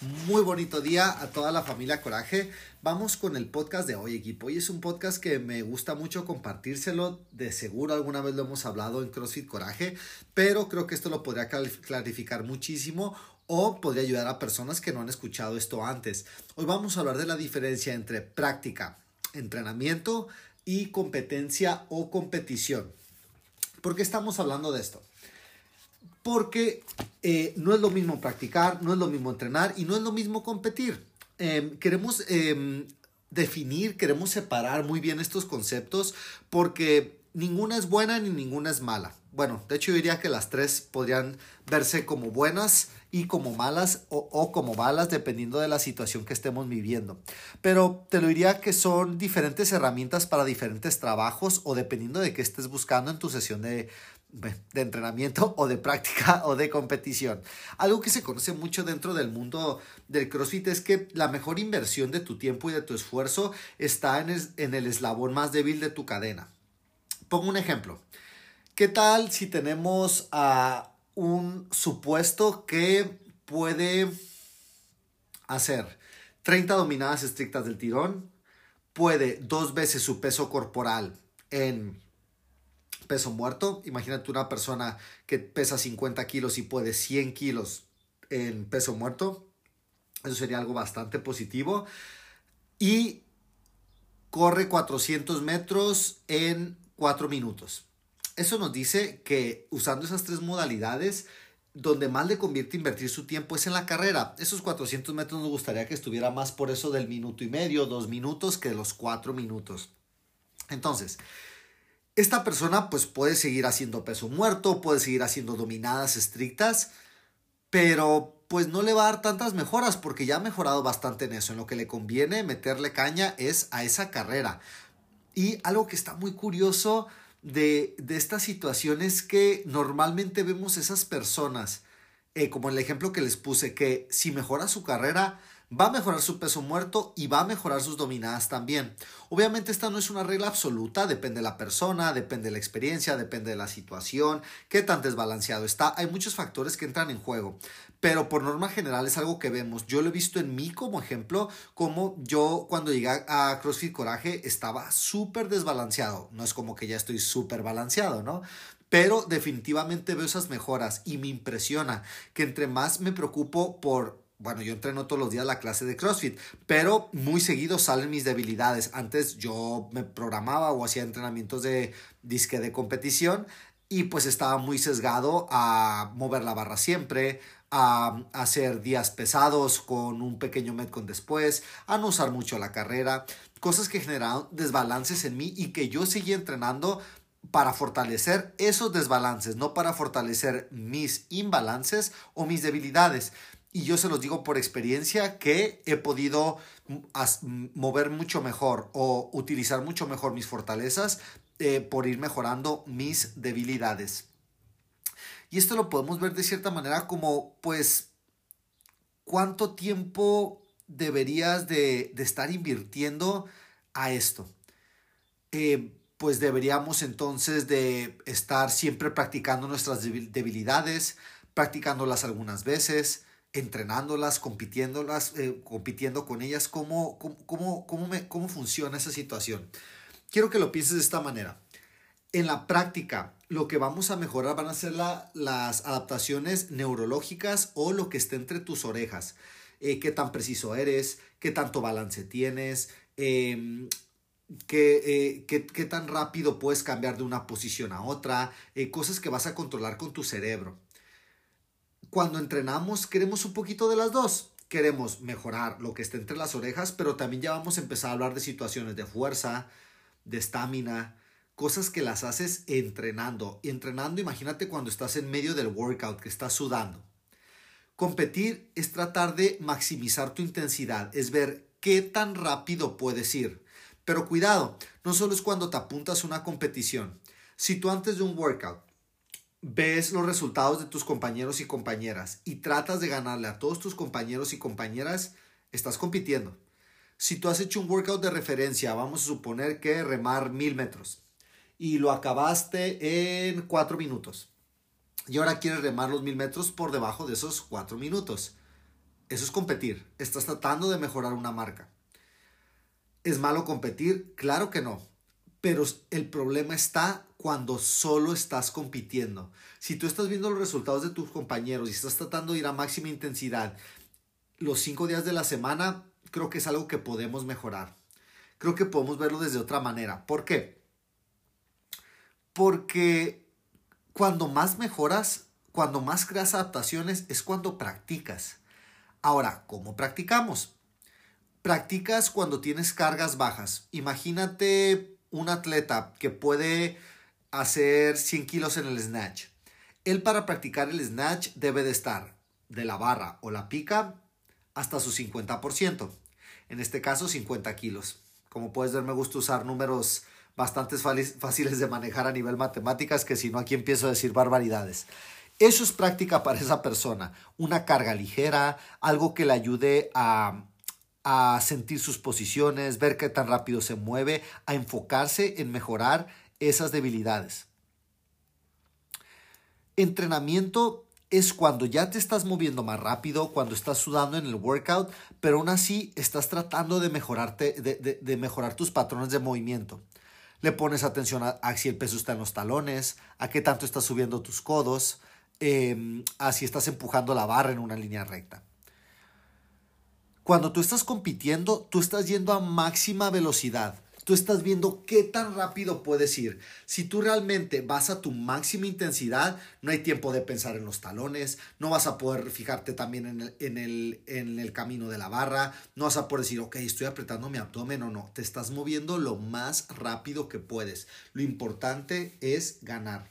Muy bonito día a toda la familia Coraje. Vamos con el podcast de hoy, equipo. Hoy es un podcast que me gusta mucho compartírselo. De seguro alguna vez lo hemos hablado en CrossFit Coraje, pero creo que esto lo podría clarificar muchísimo o podría ayudar a personas que no han escuchado esto antes. Hoy vamos a hablar de la diferencia entre práctica, entrenamiento y competencia o competición. ¿Por qué estamos hablando de esto? Porque eh, no es lo mismo practicar, no es lo mismo entrenar y no es lo mismo competir. Em, queremos em, definir, queremos separar muy bien estos conceptos porque ninguna es buena ni ninguna es mala. Bueno, de hecho yo diría que las tres podrían verse como buenas y como malas o, o, como malas dependiendo de la situación que estemos viviendo. Pero te lo diría que son diferentes herramientas para diferentes trabajos o dependiendo de qué estés buscando en tu sesión de, de entrenamiento o de práctica o de competición. Algo que se conoce mucho dentro del mundo del CrossFit es que la mejor inversión de tu tiempo y de tu esfuerzo está en el, en el eslabón más débil de tu cadena. Pongo un ejemplo. ¿Qué tal si tenemos a un supuesto que puede hacer 30 dominadas estrictas del tirón, puede dos veces su peso corporal en peso muerto. Imagínate una persona que pesa 50 kilos y puede 100 kilos en peso muerto. Eso sería algo bastante positivo. Y corre 400 metros en 4 minutos. Eso nos dice que usando esas tres modalidades, donde más le convierte invertir su tiempo es en la carrera. Esos 400 metros nos gustaría que estuviera más por eso del minuto y medio, dos minutos, que de los 4 minutos. Entonces, esta persona pues puede seguir haciendo peso muerto, puede seguir haciendo dominadas estrictas, pero pues no le va a dar tantas mejoras porque ya ha mejorado bastante en eso. En lo que le conviene meterle caña es a esa carrera. Y algo que está muy curioso de, de esta situación es que normalmente vemos esas personas, eh, como el ejemplo que les puse, que si mejora su carrera, va a mejorar su peso muerto y va a mejorar sus dominadas también. Obviamente esta no es una regla absoluta, depende de la persona, depende de la experiencia, depende de la situación, qué tan desbalanceado está. Hay muchos factores que entran en juego, pero por norma general es algo que vemos. Yo lo he visto en mí como ejemplo, como yo cuando llegué a CrossFit Coraje estaba súper desbalanceado. No es como que ya estoy súper balanceado, ¿no? Pero definitivamente veo esas mejoras y me impresiona que entre más me preocupo por bueno, yo entreno todos los días la clase de CrossFit, pero muy seguido salen mis debilidades. Antes yo me programaba o hacía entrenamientos de disque de competición y pues estaba muy sesgado a mover la barra siempre, a hacer días pesados con un pequeño metcon después, a no usar mucho la carrera, cosas que generaron desbalances en mí y que yo seguía entrenando para fortalecer esos desbalances, no para fortalecer mis imbalances o mis debilidades y yo se los digo por experiencia que he podido mover mucho mejor o utilizar mucho mejor mis fortalezas eh, por ir mejorando mis debilidades. Y esto lo podemos ver de cierta manera como, pues, ¿cuánto tiempo deberías de, estar invirtiendo a esto? Eh, pues deberíamos entonces de estar siempre practicando nuestras debilidades, practicándolas algunas veces, entrenándolas, compitiéndolas, eh, compitiendo con ellas, ¿cómo, cómo, cómo, me, cómo funciona esa situación. Quiero que lo pienses de esta manera. En la práctica, lo que vamos a mejorar van a ser las adaptaciones neurológicas o lo que esté entre tus orejas. Eh, qué tan preciso eres, qué tanto balance tienes, em, qué, qué, qué, tan rápido puedes cambiar de una posición a otra, eh, cosas que vas a controlar con tu cerebro cuando entrenamos queremos un poquito de las dos. Queremos mejorar lo que está entre las orejas, pero también ya vamos a empezar a hablar de situaciones de fuerza, de estamina, cosas que las haces entrenando. Entrenando, imagínate cuando estás en medio del workout, que estás sudando. Competir es tratar de maximizar tu intensidad, es ver qué tan rápido puedes ir. Pero cuidado, no solo es cuando te apuntas a una competición. Si tú antes de un workout ves los resultados de tus compañeros y compañeras y tratas de ganarle a todos tus compañeros y compañeras, estás compitiendo. Si tú has hecho un workout de referencia, vamos a suponer que remar mil metros y lo acabaste en cuatro minutos y ahora quieres remar los mil metros por debajo de esos cuatro minutos. Eso es competir. Estás tratando de mejorar una marca. ¿Es malo competir? Claro que no. Pero el problema está cuando solo estás compitiendo. Si tú estás viendo los resultados de tus compañeros y estás tratando de ir a máxima intensidad los cinco días de la semana, creo que es algo que podemos mejorar. Creo que podemos verlo desde otra manera. ¿Por qué? Porque cuando más mejoras, cuando más creas adaptaciones, es cuando practicas. Ahora, ¿cómo practicamos? Practicas cuando tienes cargas bajas. Imagínate un atleta que puede hacer 100 kilos en el snatch. Él para practicar el snatch debe de estar de la barra o la pica hasta su 50%. En este caso 50 kilos. Como puedes ver me gusta usar números bastante fáciles de manejar a nivel matemáticas que si no aquí empiezo a decir barbaridades. Eso es práctica para esa persona. Una carga ligera, algo que le ayude a, a sentir sus posiciones, ver qué tan rápido se mueve, a enfocarse en mejorar esas debilidades. Entrenamiento es cuando ya te estás moviendo más rápido, cuando estás sudando en el workout, pero aún así estás tratando de, mejorarte, de, mejorar tus patrones de movimiento. Le pones atención a, si el peso está en los talones, a qué tanto estás subiendo tus codos, em, a si estás empujando la barra en una línea recta. Cuando tú estás compitiendo, tú estás yendo a máxima velocidad tú estás viendo qué tan rápido puedes ir. Si tú realmente vas a tu máxima intensidad, no hay tiempo de pensar en los talones, no vas a poder fijarte también en el, en el, en el camino de la barra, no vas a poder decir, ok, estoy apretando mi abdomen o no, te estás moviendo lo más rápido que puedes. Lo importante es ganar.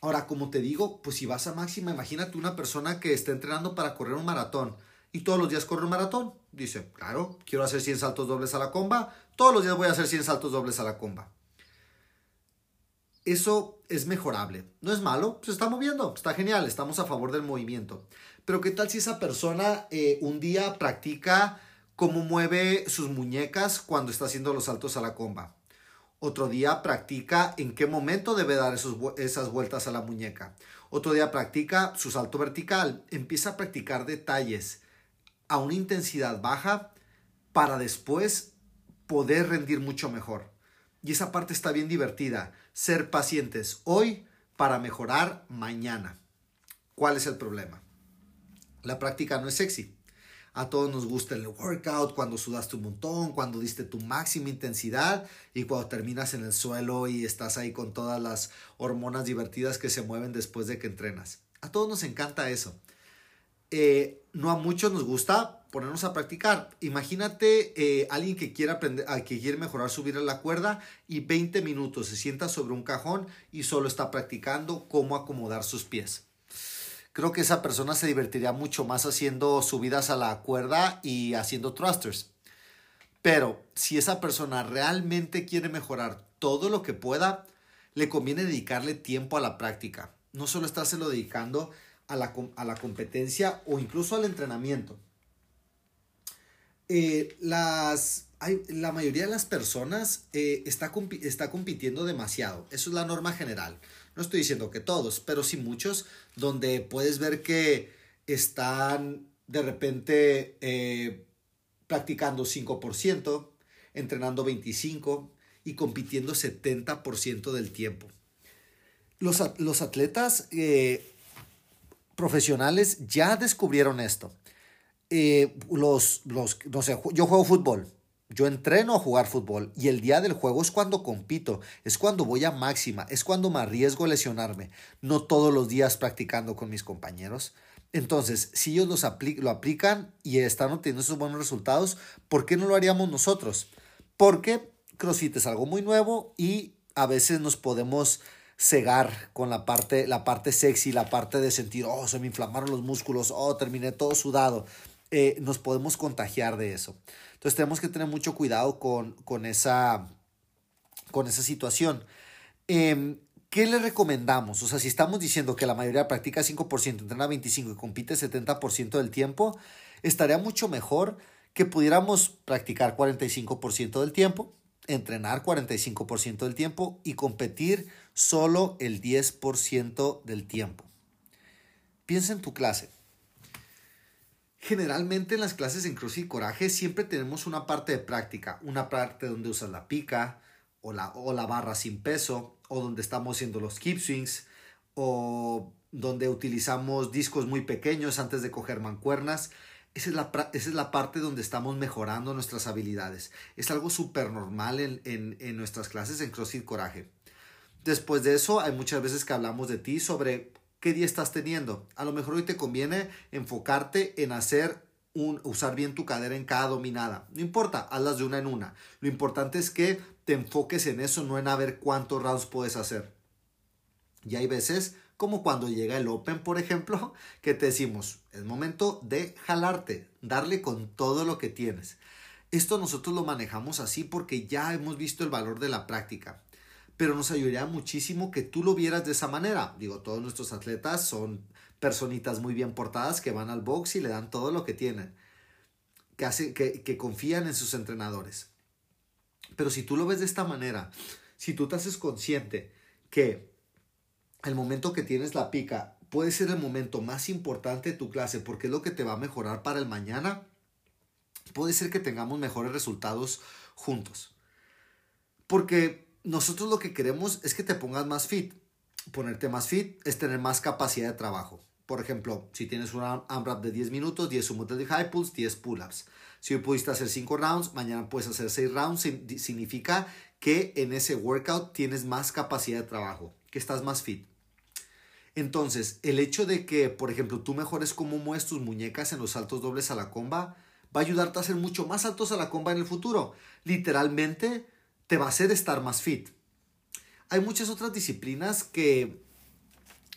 Ahora, como te digo, pues si vas a máxima, imagínate una persona que está entrenando para correr un maratón y todos los días corre un maratón. Dice, claro, quiero hacer 100 saltos dobles a la comba, todos los días voy a hacer 100 saltos dobles a la comba. Eso es mejorable. No es malo, se está moviendo, está genial, estamos a favor del movimiento. Pero ¿qué tal si esa persona eh, un día practica cómo mueve sus muñecas cuando está haciendo los saltos a la comba? Otro día practica en qué momento debe dar esas vueltas a la muñeca. Otro día practica su salto vertical. Empieza a practicar detalles a una intensidad baja para después poder rendir mucho mejor. Y esa parte está bien divertida. Ser pacientes hoy para mejorar mañana. ¿Cuál es el problema? La práctica no es sexy. A todos nos gusta el workout, cuando sudaste un montón, cuando diste tu máxima intensidad y cuando terminas en el suelo y estás ahí con todas las hormonas divertidas que se mueven después de que entrenas. A todos nos encanta eso. Eh, no a muchos nos gusta ponernos a practicar. Imagínate eh, alguien que quiere aprender, que quiere mejorar subir a la cuerda y 20 minutos se sienta sobre un cajón y solo está practicando cómo acomodar sus pies. Creo que esa persona se divertiría mucho más haciendo subidas a la cuerda y haciendo thrusters. Pero si esa persona realmente quiere mejorar todo lo que pueda, le conviene dedicarle tiempo a la práctica. No solo estárselo dedicando a la, a la competencia o incluso al entrenamiento. Eh, las, la mayoría de las personas eh, está, está compitiendo demasiado. Eso es la norma general. No estoy diciendo que todos, pero sí muchos, donde puedes ver que están de repente eh, practicando 5%, entrenando 25% y compitiendo 70% del tiempo. Los, los atletas profesionales ya descubrieron esto. Eh, los, los, no sé, yo juego fútbol. Yo entreno a jugar fútbol y el día del juego es cuando compito, es cuando voy a máxima, es cuando me arriesgo a lesionarme, no todos los días practicando con mis compañeros. Entonces, si ellos los lo aplican y están obteniendo esos buenos resultados, ¿por qué no lo haríamos nosotros? Porque CrossFit es algo muy nuevo y a veces nos podemos cegar con la parte, la parte sexy, la parte de sentir, oh, se me inflamaron los músculos, oh, terminé todo sudado. Eh, nos podemos contagiar de eso. Entonces tenemos que tener mucho cuidado con, esa, con esa situación. Em, ¿Qué le recomendamos? O sea, si estamos diciendo que la mayoría practica 5%, entrena 25% y compite 70% del tiempo, estaría mucho mejor que pudiéramos practicar 45% del tiempo, entrenar 45% del tiempo y competir solo el 10% del tiempo. Piensa en tu clase. Generalmente en las clases en CrossFit Coraje siempre tenemos una parte de práctica, una parte donde usas la pica o la, o la barra sin peso, o donde estamos haciendo los keep swings, o donde utilizamos discos muy pequeños antes de coger mancuernas. Esa es, la, esa es la parte donde estamos mejorando nuestras habilidades. Es algo súper normal en, en, nuestras clases en CrossFit Coraje. Después de eso, hay muchas veces que hablamos de ti sobre qué día estás teniendo. A lo mejor hoy te conviene enfocarte en hacer un, usar bien tu cadera en cada dominada. No importa, hazlas de una en una. Lo importante es que te enfoques en eso, no en a ver cuántos rounds puedes hacer. Y hay veces, como cuando llega el Open, por ejemplo, que te decimos, es momento de jalarte, darle con todo lo que tienes. Esto nosotros lo manejamos así porque ya hemos visto el valor de la práctica pero nos ayudaría muchísimo que tú lo vieras de esa manera. Digo, todos nuestros atletas son personitas muy bien portadas que van al box y le dan todo lo que tienen, que, hace, que, confían en sus entrenadores. Pero si tú lo ves de esta manera, si tú te haces consciente que el momento que tienes la pica puede ser el momento más importante de tu clase porque es lo que te va a mejorar para el mañana, puede ser que tengamos mejores resultados juntos. Porque nosotros lo que queremos es que te pongas más fit. Ponerte más fit es tener más capacidad de trabajo. Por ejemplo, si tienes un AMRAP de 10 minutos, 10 sumo de high pulse, 10 pull-ups. Si pudiste hacer 5 rounds, mañana puedes hacer 6 rounds. Significa que en ese workout tienes más capacidad de trabajo, que estás más fit. Entonces, el hecho de que, por ejemplo, tú mejores cómo mueves tus muñecas en los saltos dobles a la comba, va a ayudarte a hacer mucho más saltos a la comba en el futuro. Literalmente, te va a hacer estar más fit. Hay muchas otras disciplinas que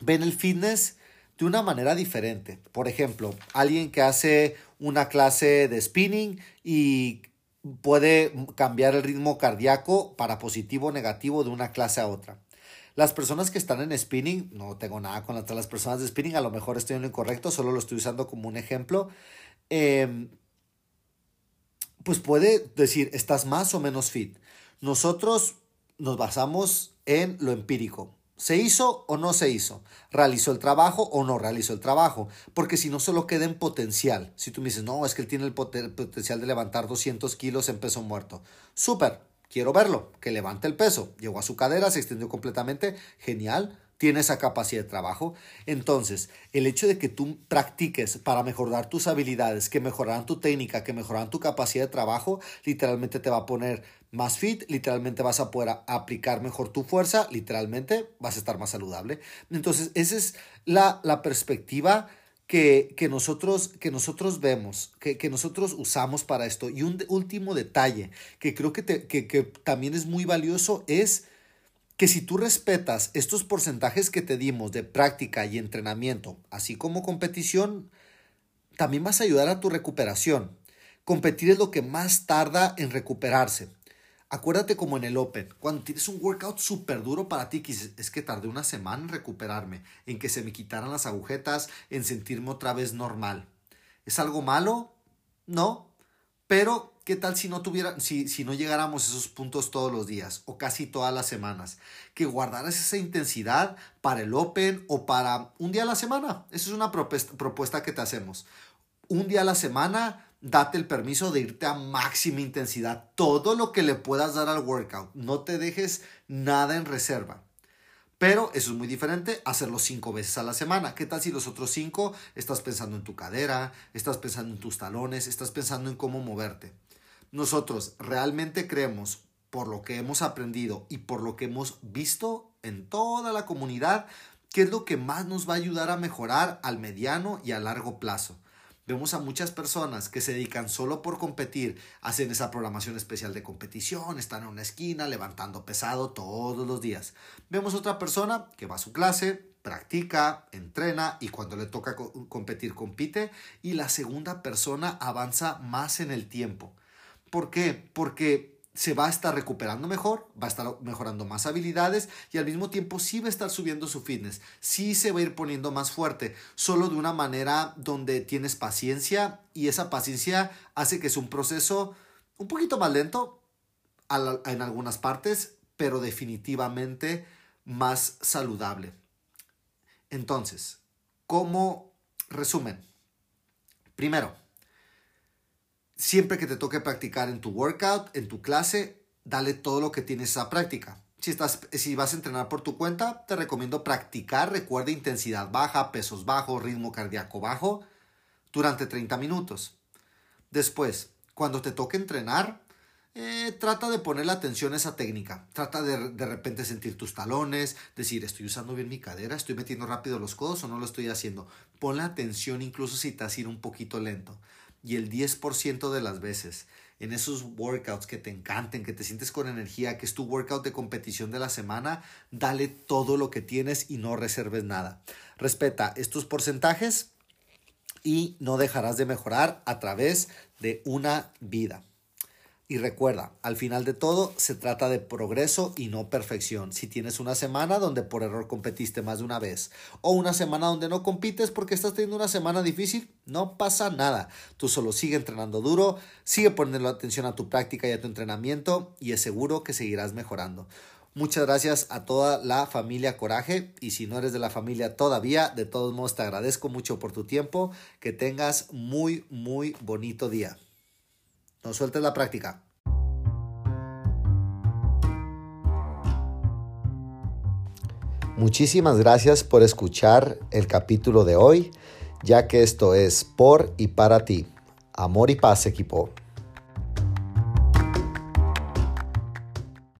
ven el fitness de una manera diferente. Por ejemplo, alguien que hace una clase de spinning y puede cambiar el ritmo cardíaco para positivo o negativo de una clase a otra. Las personas que están en spinning, no tengo nada con las personas de spinning, a lo mejor estoy en lo incorrecto, solo lo estoy usando como un ejemplo. Em, pues puede decir, estás más o menos fit. Nosotros nos basamos en lo empírico. ¿Se hizo o no se hizo? ¿Realizó el trabajo o no realizó el trabajo? Porque si no, solo queda en potencial. Si tú me dices, no, es que él tiene el potencial de levantar 200 kilos en peso muerto. Súper, quiero verlo, que levante el peso. Llegó a su cadera, se extendió completamente. Genial, tiene esa capacidad de trabajo. Entonces, el hecho de que tú practiques para mejorar tus habilidades, que mejorarán tu técnica, que mejorarán tu capacidad de trabajo, literalmente te va a poner más fit, literalmente vas a poder aplicar mejor tu fuerza, literalmente vas a estar más saludable. Entonces, esa es la, perspectiva que, nosotros, que nosotros vemos, que, que, nosotros usamos para esto. Y un último detalle que creo que, que también es muy valioso es que si tú respetas estos porcentajes que te dimos de práctica y entrenamiento, así como competición, también vas a ayudar a tu recuperación. Competir es lo que más tarda en recuperarse. Acuérdate como en el Open, cuando tienes un workout súper duro para ti, es que tardé una semana en recuperarme, en que se me quitaran las agujetas, en sentirme otra vez normal. ¿Es algo malo? No, pero ¿Qué tal si no tuviera, si, no llegáramos a esos puntos todos los días o casi todas las semanas? Que guardaras esa intensidad para el Open o para un día a la semana. Esa es una propuesta que te hacemos. Un día a la semana, date el permiso de irte a máxima intensidad. Todo lo que le puedas dar al workout. No te dejes nada en reserva. Pero eso es muy diferente hacerlo cinco veces a la semana. ¿Qué tal si los otros cinco estás pensando en tu cadera, estás pensando en tus talones, estás pensando en cómo moverte? nosotros realmente creemos, por lo que hemos aprendido y por lo que hemos visto en toda la comunidad, que es lo que más nos va a ayudar a mejorar al mediano y a largo plazo. Vemos a muchas personas que se dedican solo por competir, hacen esa programación especial de competición, están en una esquina levantando pesado todos los días. Vemos otra persona que va a su clase, practica, entrena y cuando le toca competir compite y la segunda persona avanza más en el tiempo. ¿Por qué? Porque se va a estar recuperando mejor, va a estar mejorando más habilidades y al mismo tiempo sí va a estar subiendo su fitness, sí se va a ir poniendo más fuerte, solo de una manera donde tienes paciencia y esa paciencia hace que es un proceso un poquito más lento en algunas partes, pero definitivamente más saludable. Entonces, como resumen, Primero, siempre que te toque practicar en tu workout, en tu clase, dale todo lo que tienes a práctica. Si, estás, si vas a entrenar por tu cuenta, te recomiendo practicar, recuerda intensidad baja, pesos bajos, ritmo cardíaco bajo, durante 30 minutos. Después, cuando te toque entrenar, eh, trata de poner la atención a esa técnica. Trata de de repente sentir tus talones, decir, estoy usando bien mi cadera, estoy metiendo rápido los codos o no lo estoy haciendo. Pon la atención incluso si te has ido un poquito lento. Y el 10% de las veces en esos workouts que te encanten, que te sientes con energía, que es tu workout de competición de la semana, dale todo lo que tienes y no reserves nada. Respeta estos porcentajes y no dejarás de mejorar a través de una vida. Y recuerda, al final de todo se trata de progreso y no perfección. Si tienes una semana donde por error competiste más de una vez o una semana donde no compites porque estás teniendo una semana difícil, no pasa nada. Tú solo sigue entrenando duro, sigue poniendo atención a tu práctica y a tu entrenamiento y es seguro que seguirás mejorando. Muchas gracias a toda la familia Coraje y si no eres de la familia todavía, de todos modos te agradezco mucho por tu tiempo. Que tengas muy, muy bonito día. No sueltes la práctica. Muchísimas gracias por escuchar el capítulo de hoy, ya que esto es por y para ti. Amor y paz, equipo.